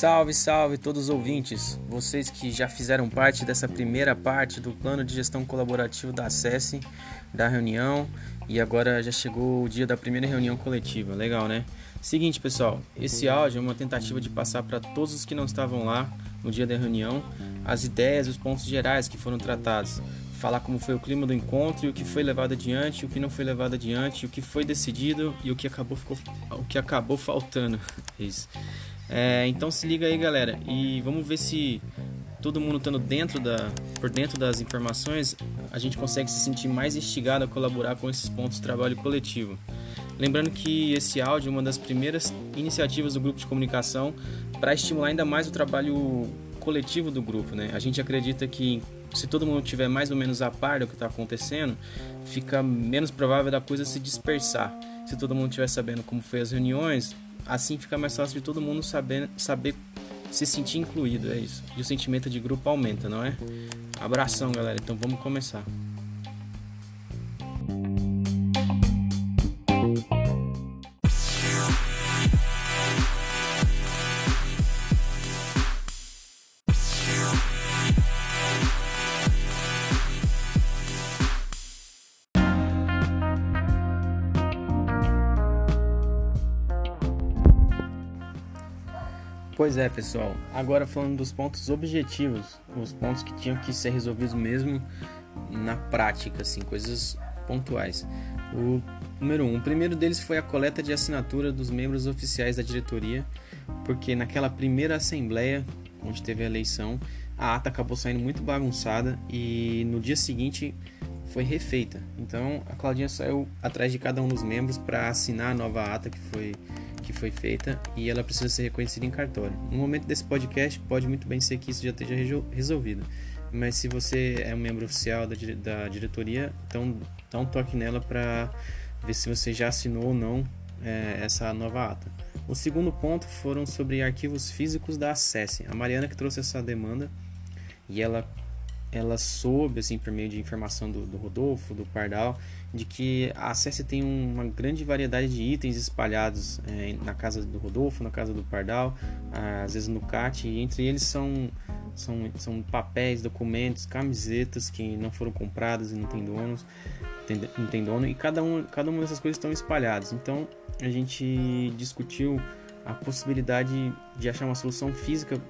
Salve, salve todos os ouvintes, vocês que já fizeram parte dessa primeira parte do plano de gestão colaborativo da SESI, da reunião, e agora já chegou o dia da primeira reunião coletiva, legal né? Seguinte pessoal, esse áudio é uma tentativa de passar para todos os que não estavam lá no dia da reunião as ideias os pontos gerais que foram tratados, falar como foi o clima do encontro, e o que foi levado adiante, o que não foi levado adiante, o que foi decidido e o que acabou, ficou, o que acabou faltando. Isso. É, então se liga aí, galera, e vamos ver se todo mundo estando dentro da, por dentro das informações, a gente consegue se sentir mais instigado a colaborar com esses pontos de trabalho coletivo. Lembrando que esse áudio é uma das primeiras iniciativas do grupo de comunicação para estimular ainda mais o trabalho coletivo do grupo, né? A gente acredita que se todo mundo tiver mais ou menos a par do que está acontecendo, fica menos provável da coisa se dispersar. Se todo mundo estiver sabendo como foi as reuniões, Assim fica mais fácil de todo mundo saber, saber se sentir incluído, é isso. E o sentimento de grupo aumenta, não é? Abração, galera. Então vamos começar. Pois é, pessoal. Agora falando dos pontos objetivos, os pontos que tinham que ser resolvidos mesmo na prática, assim, coisas pontuais. O número um, o primeiro deles foi a coleta de assinatura dos membros oficiais da diretoria, porque naquela primeira assembleia, onde teve a eleição, a ata acabou saindo muito bagunçada e no dia seguinte foi refeita. Então a Claudinha saiu atrás de cada um dos membros para assinar a nova ata que foi que foi feita e ela precisa ser reconhecida em cartório. No momento desse podcast, pode muito bem ser que isso já esteja resolvido. Mas se você é um membro oficial da, da diretoria, então dá um toque nela para ver se você já assinou ou não é, essa nova ata. O segundo ponto foram sobre arquivos físicos da Acesse. A Mariana que trouxe essa demanda e ela ela soube, assim, por meio de informação do, do Rodolfo, do Pardal, de que a Acesse tem uma grande variedade de itens espalhados é, na casa do Rodolfo, na casa do Pardal, às vezes no CAT, e entre eles são, são, são papéis, documentos, camisetas que não foram compradas e não tem donos, tem, não tem dono, e cada, um, cada uma dessas coisas estão espalhadas. Então a gente discutiu a possibilidade de achar uma solução física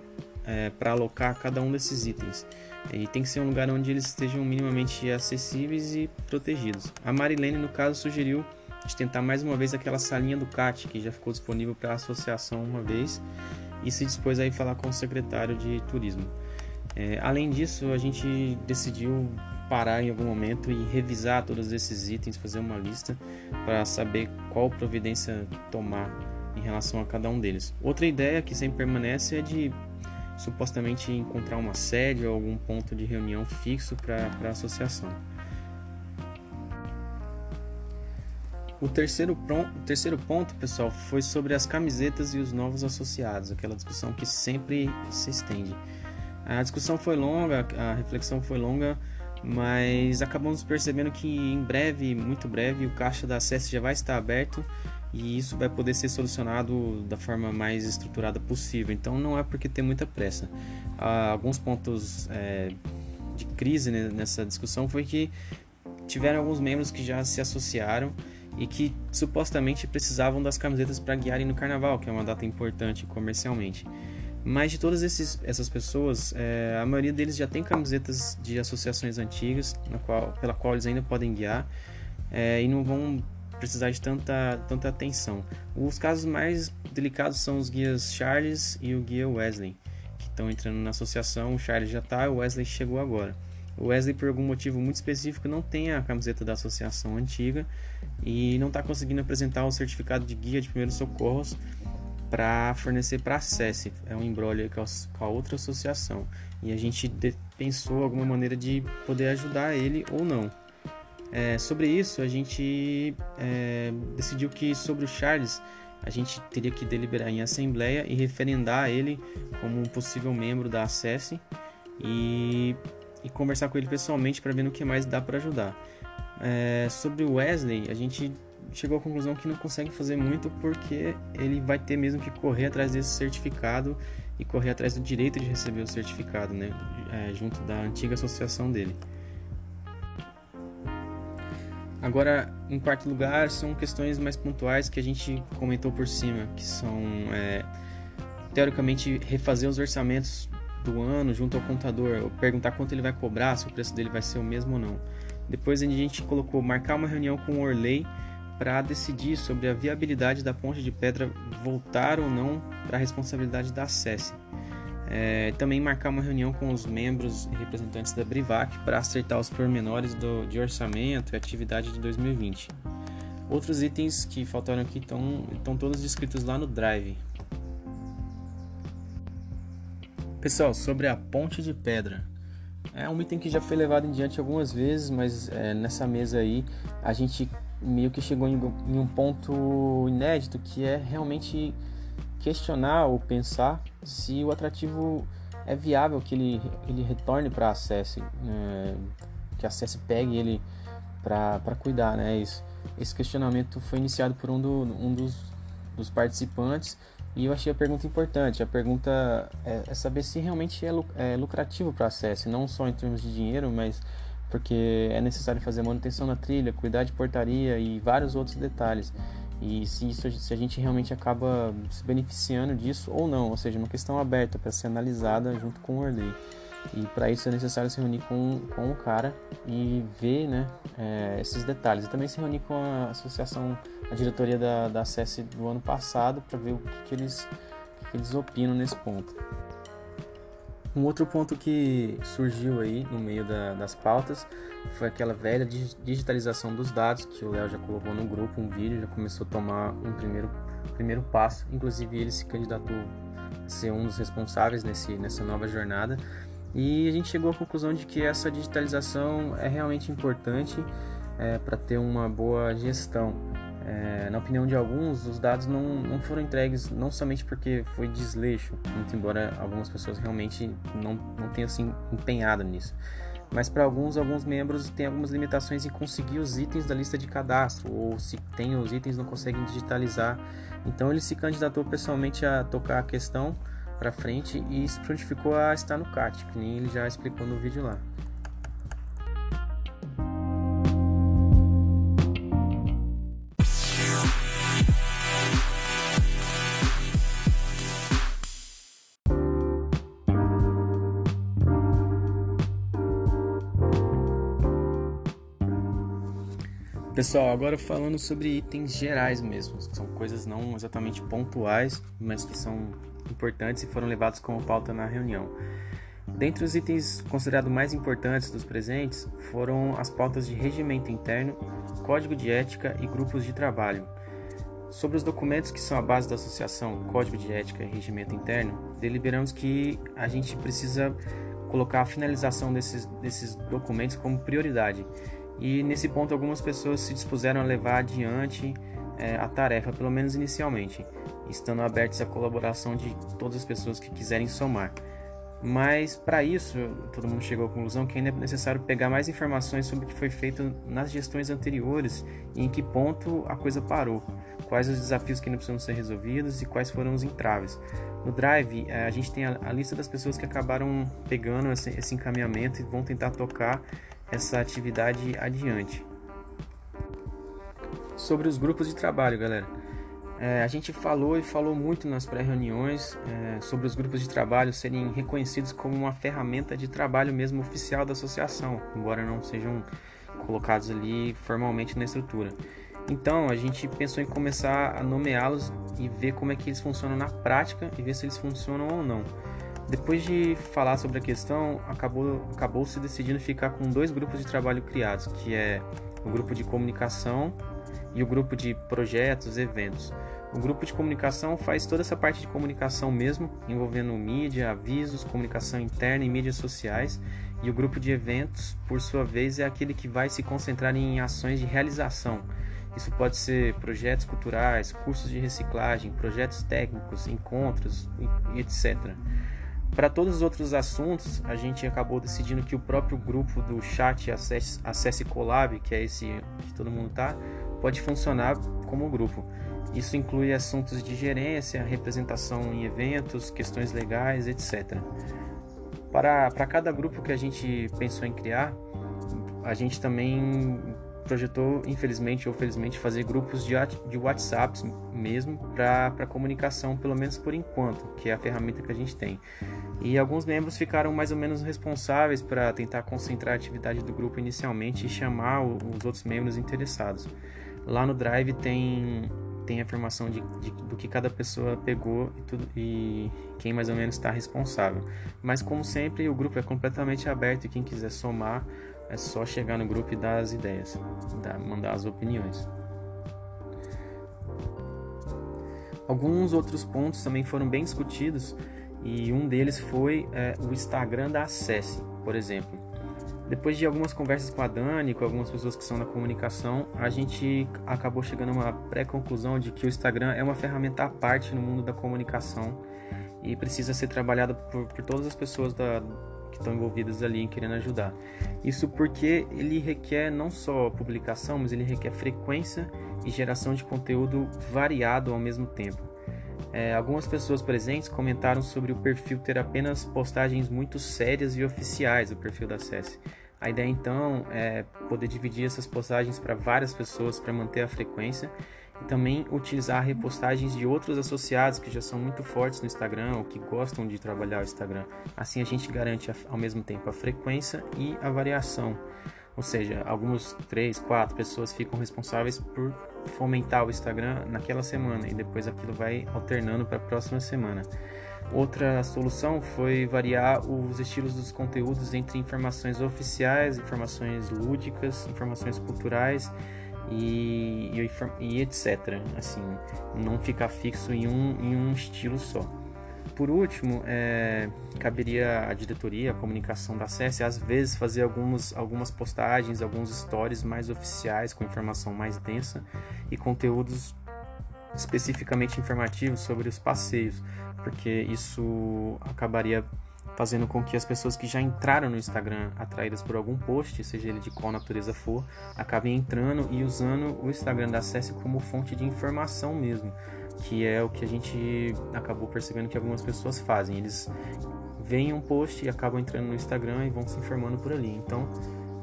é, para alocar cada um desses itens. E tem que ser um lugar onde eles estejam minimamente acessíveis e protegidos. A Marilene, no caso, sugeriu de tentar mais uma vez aquela salinha do CAT, que já ficou disponível para a associação uma vez, e se dispôs a ir falar com o secretário de turismo. É, além disso, a gente decidiu parar em algum momento e revisar todos esses itens, fazer uma lista para saber qual providência tomar em relação a cada um deles. Outra ideia que sempre permanece é de supostamente encontrar uma sede ou algum ponto de reunião fixo para a associação. O terceiro, o terceiro ponto, pessoal, foi sobre as camisetas e os novos associados, aquela discussão que sempre se estende. A discussão foi longa, a reflexão foi longa, mas acabamos percebendo que em breve, muito breve, o caixa da SES já vai estar aberto e isso vai poder ser solucionado da forma mais estruturada possível. Então não é porque tem muita pressa. Há alguns pontos é, de crise nessa discussão foi que tiveram alguns membros que já se associaram e que supostamente precisavam das camisetas para guiarem no carnaval, que é uma data importante comercialmente. Mas de todas esses, essas pessoas, é, a maioria deles já tem camisetas de associações antigas, qual, pela qual eles ainda podem guiar é, e não vão precisar de tanta, tanta atenção. Os casos mais delicados são os guias Charles e o guia Wesley, que estão entrando na associação. O Charles já está, o Wesley chegou agora. O Wesley, por algum motivo muito específico, não tem a camiseta da associação antiga e não está conseguindo apresentar o certificado de guia de primeiros socorros para fornecer para a SESI. É um embrólio com a outra associação. E a gente pensou alguma maneira de poder ajudar ele ou não. É, sobre isso, a gente é, decidiu que sobre o Charles a gente teria que deliberar em assembleia e referendar ele como um possível membro da ACESE e, e conversar com ele pessoalmente para ver no que mais dá para ajudar. É, sobre o Wesley, a gente chegou à conclusão que não consegue fazer muito porque ele vai ter mesmo que correr atrás desse certificado e correr atrás do direito de receber o certificado, né, é, junto da antiga associação dele. Agora, em quarto lugar, são questões mais pontuais que a gente comentou por cima, que são, é, teoricamente, refazer os orçamentos do ano junto ao contador, ou perguntar quanto ele vai cobrar, se o preço dele vai ser o mesmo ou não. Depois a gente colocou marcar uma reunião com o Orley para decidir sobre a viabilidade da ponte de pedra voltar ou não para a responsabilidade da SESI. É, também marcar uma reunião com os membros e representantes da Brivac para acertar os pormenores do, de orçamento e atividade de 2020. Outros itens que faltaram aqui estão, estão todos descritos lá no Drive. Pessoal, sobre a ponte de pedra. É um item que já foi levado em diante algumas vezes, mas é, nessa mesa aí a gente meio que chegou em, em um ponto inédito que é realmente questionar ou pensar se o atrativo é viável que ele, ele retorne para a SES, é, que a SES pegue ele para cuidar, né? Isso, esse questionamento foi iniciado por um, do, um dos, dos participantes e eu achei a pergunta importante. A pergunta é, é saber se realmente é, é lucrativo para a SES, não só em termos de dinheiro, mas porque é necessário fazer manutenção na trilha, cuidar de portaria e vários outros detalhes e se, isso, se a gente realmente acaba se beneficiando disso ou não, ou seja, uma questão aberta para ser analisada junto com o Orley. E para isso é necessário se reunir com, com o cara e ver né, é, esses detalhes. E também se reunir com a associação, a diretoria da, da SES do ano passado para ver o que, que eles, que, que eles opinam nesse ponto. Um outro ponto que surgiu aí no meio da, das pautas foi aquela velha digitalização dos dados que o Léo já colocou no grupo, um vídeo, já começou a tomar um primeiro, primeiro passo. Inclusive ele se candidatou a ser um dos responsáveis nesse, nessa nova jornada. E a gente chegou à conclusão de que essa digitalização é realmente importante é, para ter uma boa gestão. É, na opinião de alguns, os dados não, não foram entregues não somente porque foi desleixo, muito embora algumas pessoas realmente não, não tenham se empenhado nisso. Mas para alguns, alguns membros têm algumas limitações em conseguir os itens da lista de cadastro, ou se tem os itens não conseguem digitalizar. Então ele se candidatou pessoalmente a tocar a questão para frente e se prontificou a estar no CAT, que nem ele já explicou no vídeo lá. Pessoal, agora falando sobre itens gerais mesmo, são coisas não exatamente pontuais, mas que são importantes e foram levados como pauta na reunião. Dentre os itens considerados mais importantes dos presentes foram as pautas de regimento interno, código de ética e grupos de trabalho. Sobre os documentos que são a base da associação, código de ética e regimento interno, deliberamos que a gente precisa colocar a finalização desses, desses documentos como prioridade e nesse ponto, algumas pessoas se dispuseram a levar adiante é, a tarefa, pelo menos inicialmente, estando abertos à colaboração de todas as pessoas que quiserem somar. Mas para isso, todo mundo chegou à conclusão que ainda é necessário pegar mais informações sobre o que foi feito nas gestões anteriores e em que ponto a coisa parou, quais os desafios que ainda precisam ser resolvidos e quais foram os entraves. No Drive, é, a gente tem a, lista das pessoas que acabaram pegando esse, esse encaminhamento e vão tentar tocar essa atividade adiante. Sobre os grupos de trabalho, galera. É, a gente falou e falou muito nas pré-reuniões é, sobre os grupos de trabalho serem reconhecidos como uma ferramenta de trabalho mesmo oficial da associação, embora não sejam colocados ali formalmente na estrutura. Então a gente pensou em começar a nomeá-los e ver como é que eles funcionam na prática e ver se eles funcionam ou não. Depois de falar sobre a questão, acabou, acabou se decidindo ficar com dois grupos de trabalho criados, que é o grupo de comunicação e o grupo de projetos, eventos. O grupo de comunicação faz toda essa parte de comunicação mesmo, envolvendo mídia, avisos, comunicação interna e mídias sociais. E o grupo de eventos, por sua vez, é aquele que vai se concentrar em ações de realização. Isso pode ser projetos culturais, cursos de reciclagem, projetos técnicos, encontros etc. Para todos os outros assuntos, a gente acabou decidindo que o próprio grupo do chat Acesse, Acesse Collab, que é esse que todo mundo tá, pode funcionar como grupo. Isso inclui assuntos de gerência, representação em eventos, questões legais, etc. Para, para cada grupo que a gente pensou em criar, a gente também projetou, infelizmente ou felizmente, fazer grupos de, de WhatsApp mesmo para comunicação, pelo menos por enquanto, que é a ferramenta que a gente tem. E alguns membros ficaram mais ou menos responsáveis para tentar concentrar a atividade do grupo inicialmente e chamar os outros membros interessados. Lá no Drive tem tem a informação de, de, do que cada pessoa pegou e, tudo, e quem mais ou menos está responsável. Mas como sempre, o grupo é completamente aberto e quem quiser somar é só chegar no grupo e dar as ideias, dar, mandar as opiniões. Alguns outros pontos também foram bem discutidos e um deles foi é, o Instagram da Acesse, por exemplo. Depois de algumas conversas com a Dani, com algumas pessoas que são da comunicação, a gente acabou chegando a uma pré-conclusão de que o Instagram é uma ferramenta à parte no mundo da comunicação e precisa ser trabalhada por, por todas as pessoas da, que estão envolvidas ali em querendo ajudar. Isso porque ele requer não só publicação, mas ele requer frequência e geração de conteúdo variado ao mesmo tempo. É, algumas pessoas presentes comentaram sobre o perfil ter apenas postagens muito sérias e oficiais, o perfil da SES. A ideia então é poder dividir essas postagens para várias pessoas para manter a frequência e também utilizar repostagens de outros associados que já são muito fortes no Instagram ou que gostam de trabalhar o Instagram. Assim a gente garante ao mesmo tempo a frequência e a variação. Ou seja, algumas três, quatro pessoas ficam responsáveis por fomentar o Instagram naquela semana e depois aquilo vai alternando para a próxima semana. Outra solução foi variar os estilos dos conteúdos entre informações oficiais, informações lúdicas, informações culturais e, e, e etc. Assim, não ficar fixo em um, em um estilo só. Por último, é, caberia à diretoria, à comunicação da SES, às vezes fazer algumas, algumas postagens, alguns stories mais oficiais, com informação mais densa e conteúdos especificamente informativos sobre os passeios, porque isso acabaria fazendo com que as pessoas que já entraram no Instagram atraídas por algum post, seja ele de qual natureza for, acabem entrando e usando o Instagram da SES como fonte de informação mesmo que é o que a gente acabou percebendo que algumas pessoas fazem. Eles veem um post e acabam entrando no Instagram e vão se informando por ali. Então,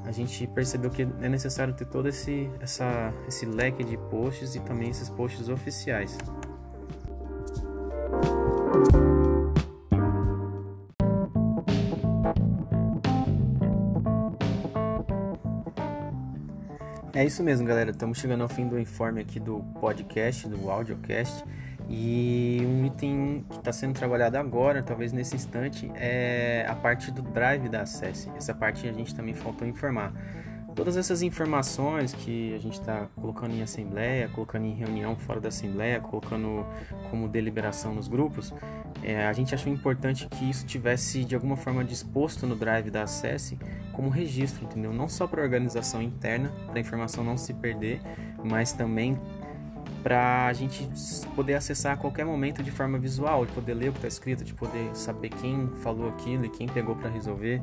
a gente percebeu que é necessário ter todo esse, essa, esse leque de posts e também esses posts oficiais. É isso mesmo, galera. Estamos chegando ao fim do informe aqui do podcast, do audiocast. E um item que está sendo trabalhado agora, talvez nesse instante, é a parte do drive da Acesse. Essa parte a gente também faltou informar. Todas essas informações que a gente está colocando em assembleia, colocando em reunião fora da assembleia, colocando como deliberação nos grupos, é, a gente achou importante que isso tivesse de alguma forma disposto no drive da Acesse como registro, entendeu? Não só para organização interna, para a informação não se perder, mas também para a gente poder acessar a qualquer momento de forma visual, de poder ler o que está escrito, de poder saber quem falou aquilo e quem pegou para resolver.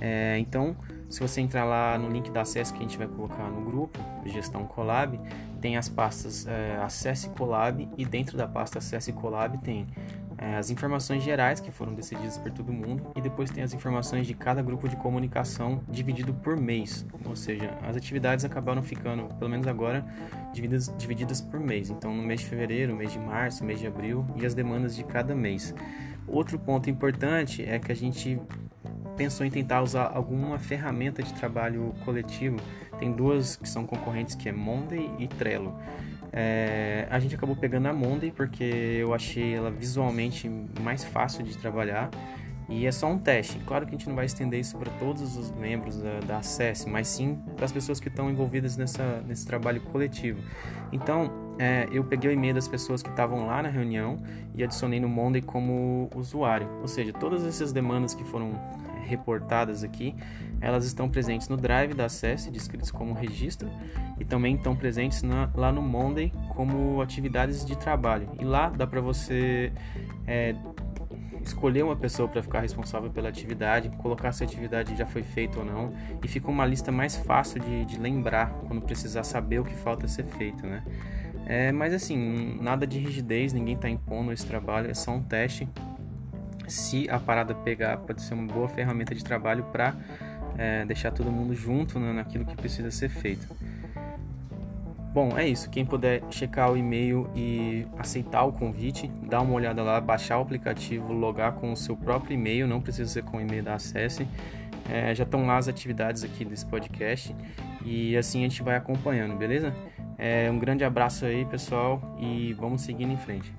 É, então, se você entrar lá no link da acesso que a gente vai colocar no grupo, Gestão Colab, tem as pastas é, Acesse Colab e dentro da pasta Acesse Colab tem é, as informações gerais que foram decididas por todo mundo e depois tem as informações de cada grupo de comunicação dividido por mês, ou seja, as atividades acabaram ficando, pelo menos agora, divididas, divididas por mês. Então, no mês de fevereiro, mês de março, mês de abril e as demandas de cada mês. Outro ponto importante é que a gente pensou em tentar usar alguma ferramenta de trabalho coletivo. Tem duas que são concorrentes, que é Monday e Trello. É, a gente acabou pegando a Monday porque eu achei ela visualmente mais fácil de trabalhar e é só um teste. Claro que a gente não vai estender isso para todos os membros da, da ACES, mas sim para as pessoas que estão envolvidas nessa, nesse trabalho coletivo. Então, é, eu peguei o e-mail das pessoas que estavam lá na reunião e adicionei no Monday como usuário. Ou seja, todas essas demandas que foram reportadas aqui, elas estão presentes no Drive da Acesse, descritos como registro, e também estão presentes na, lá no Monday como atividades de trabalho. E lá dá para você é, escolher uma pessoa para ficar responsável pela atividade, colocar se a atividade já foi feita ou não, e fica uma lista mais fácil de, de lembrar quando precisar saber o que falta ser feito, né? É, mas assim, nada de rigidez, ninguém está impondo esse trabalho, é só um teste. Se a parada pegar, pode ser uma boa ferramenta de trabalho para é, deixar todo mundo junto né, naquilo que precisa ser feito. Bom, é isso. Quem puder checar o e-mail e aceitar o convite, dá uma olhada lá, baixar o aplicativo, logar com o seu próprio e-mail, não precisa ser com o e-mail da Acesse. É, já estão lá as atividades aqui desse podcast e assim a gente vai acompanhando, beleza? É, um grande abraço aí, pessoal, e vamos seguindo em frente.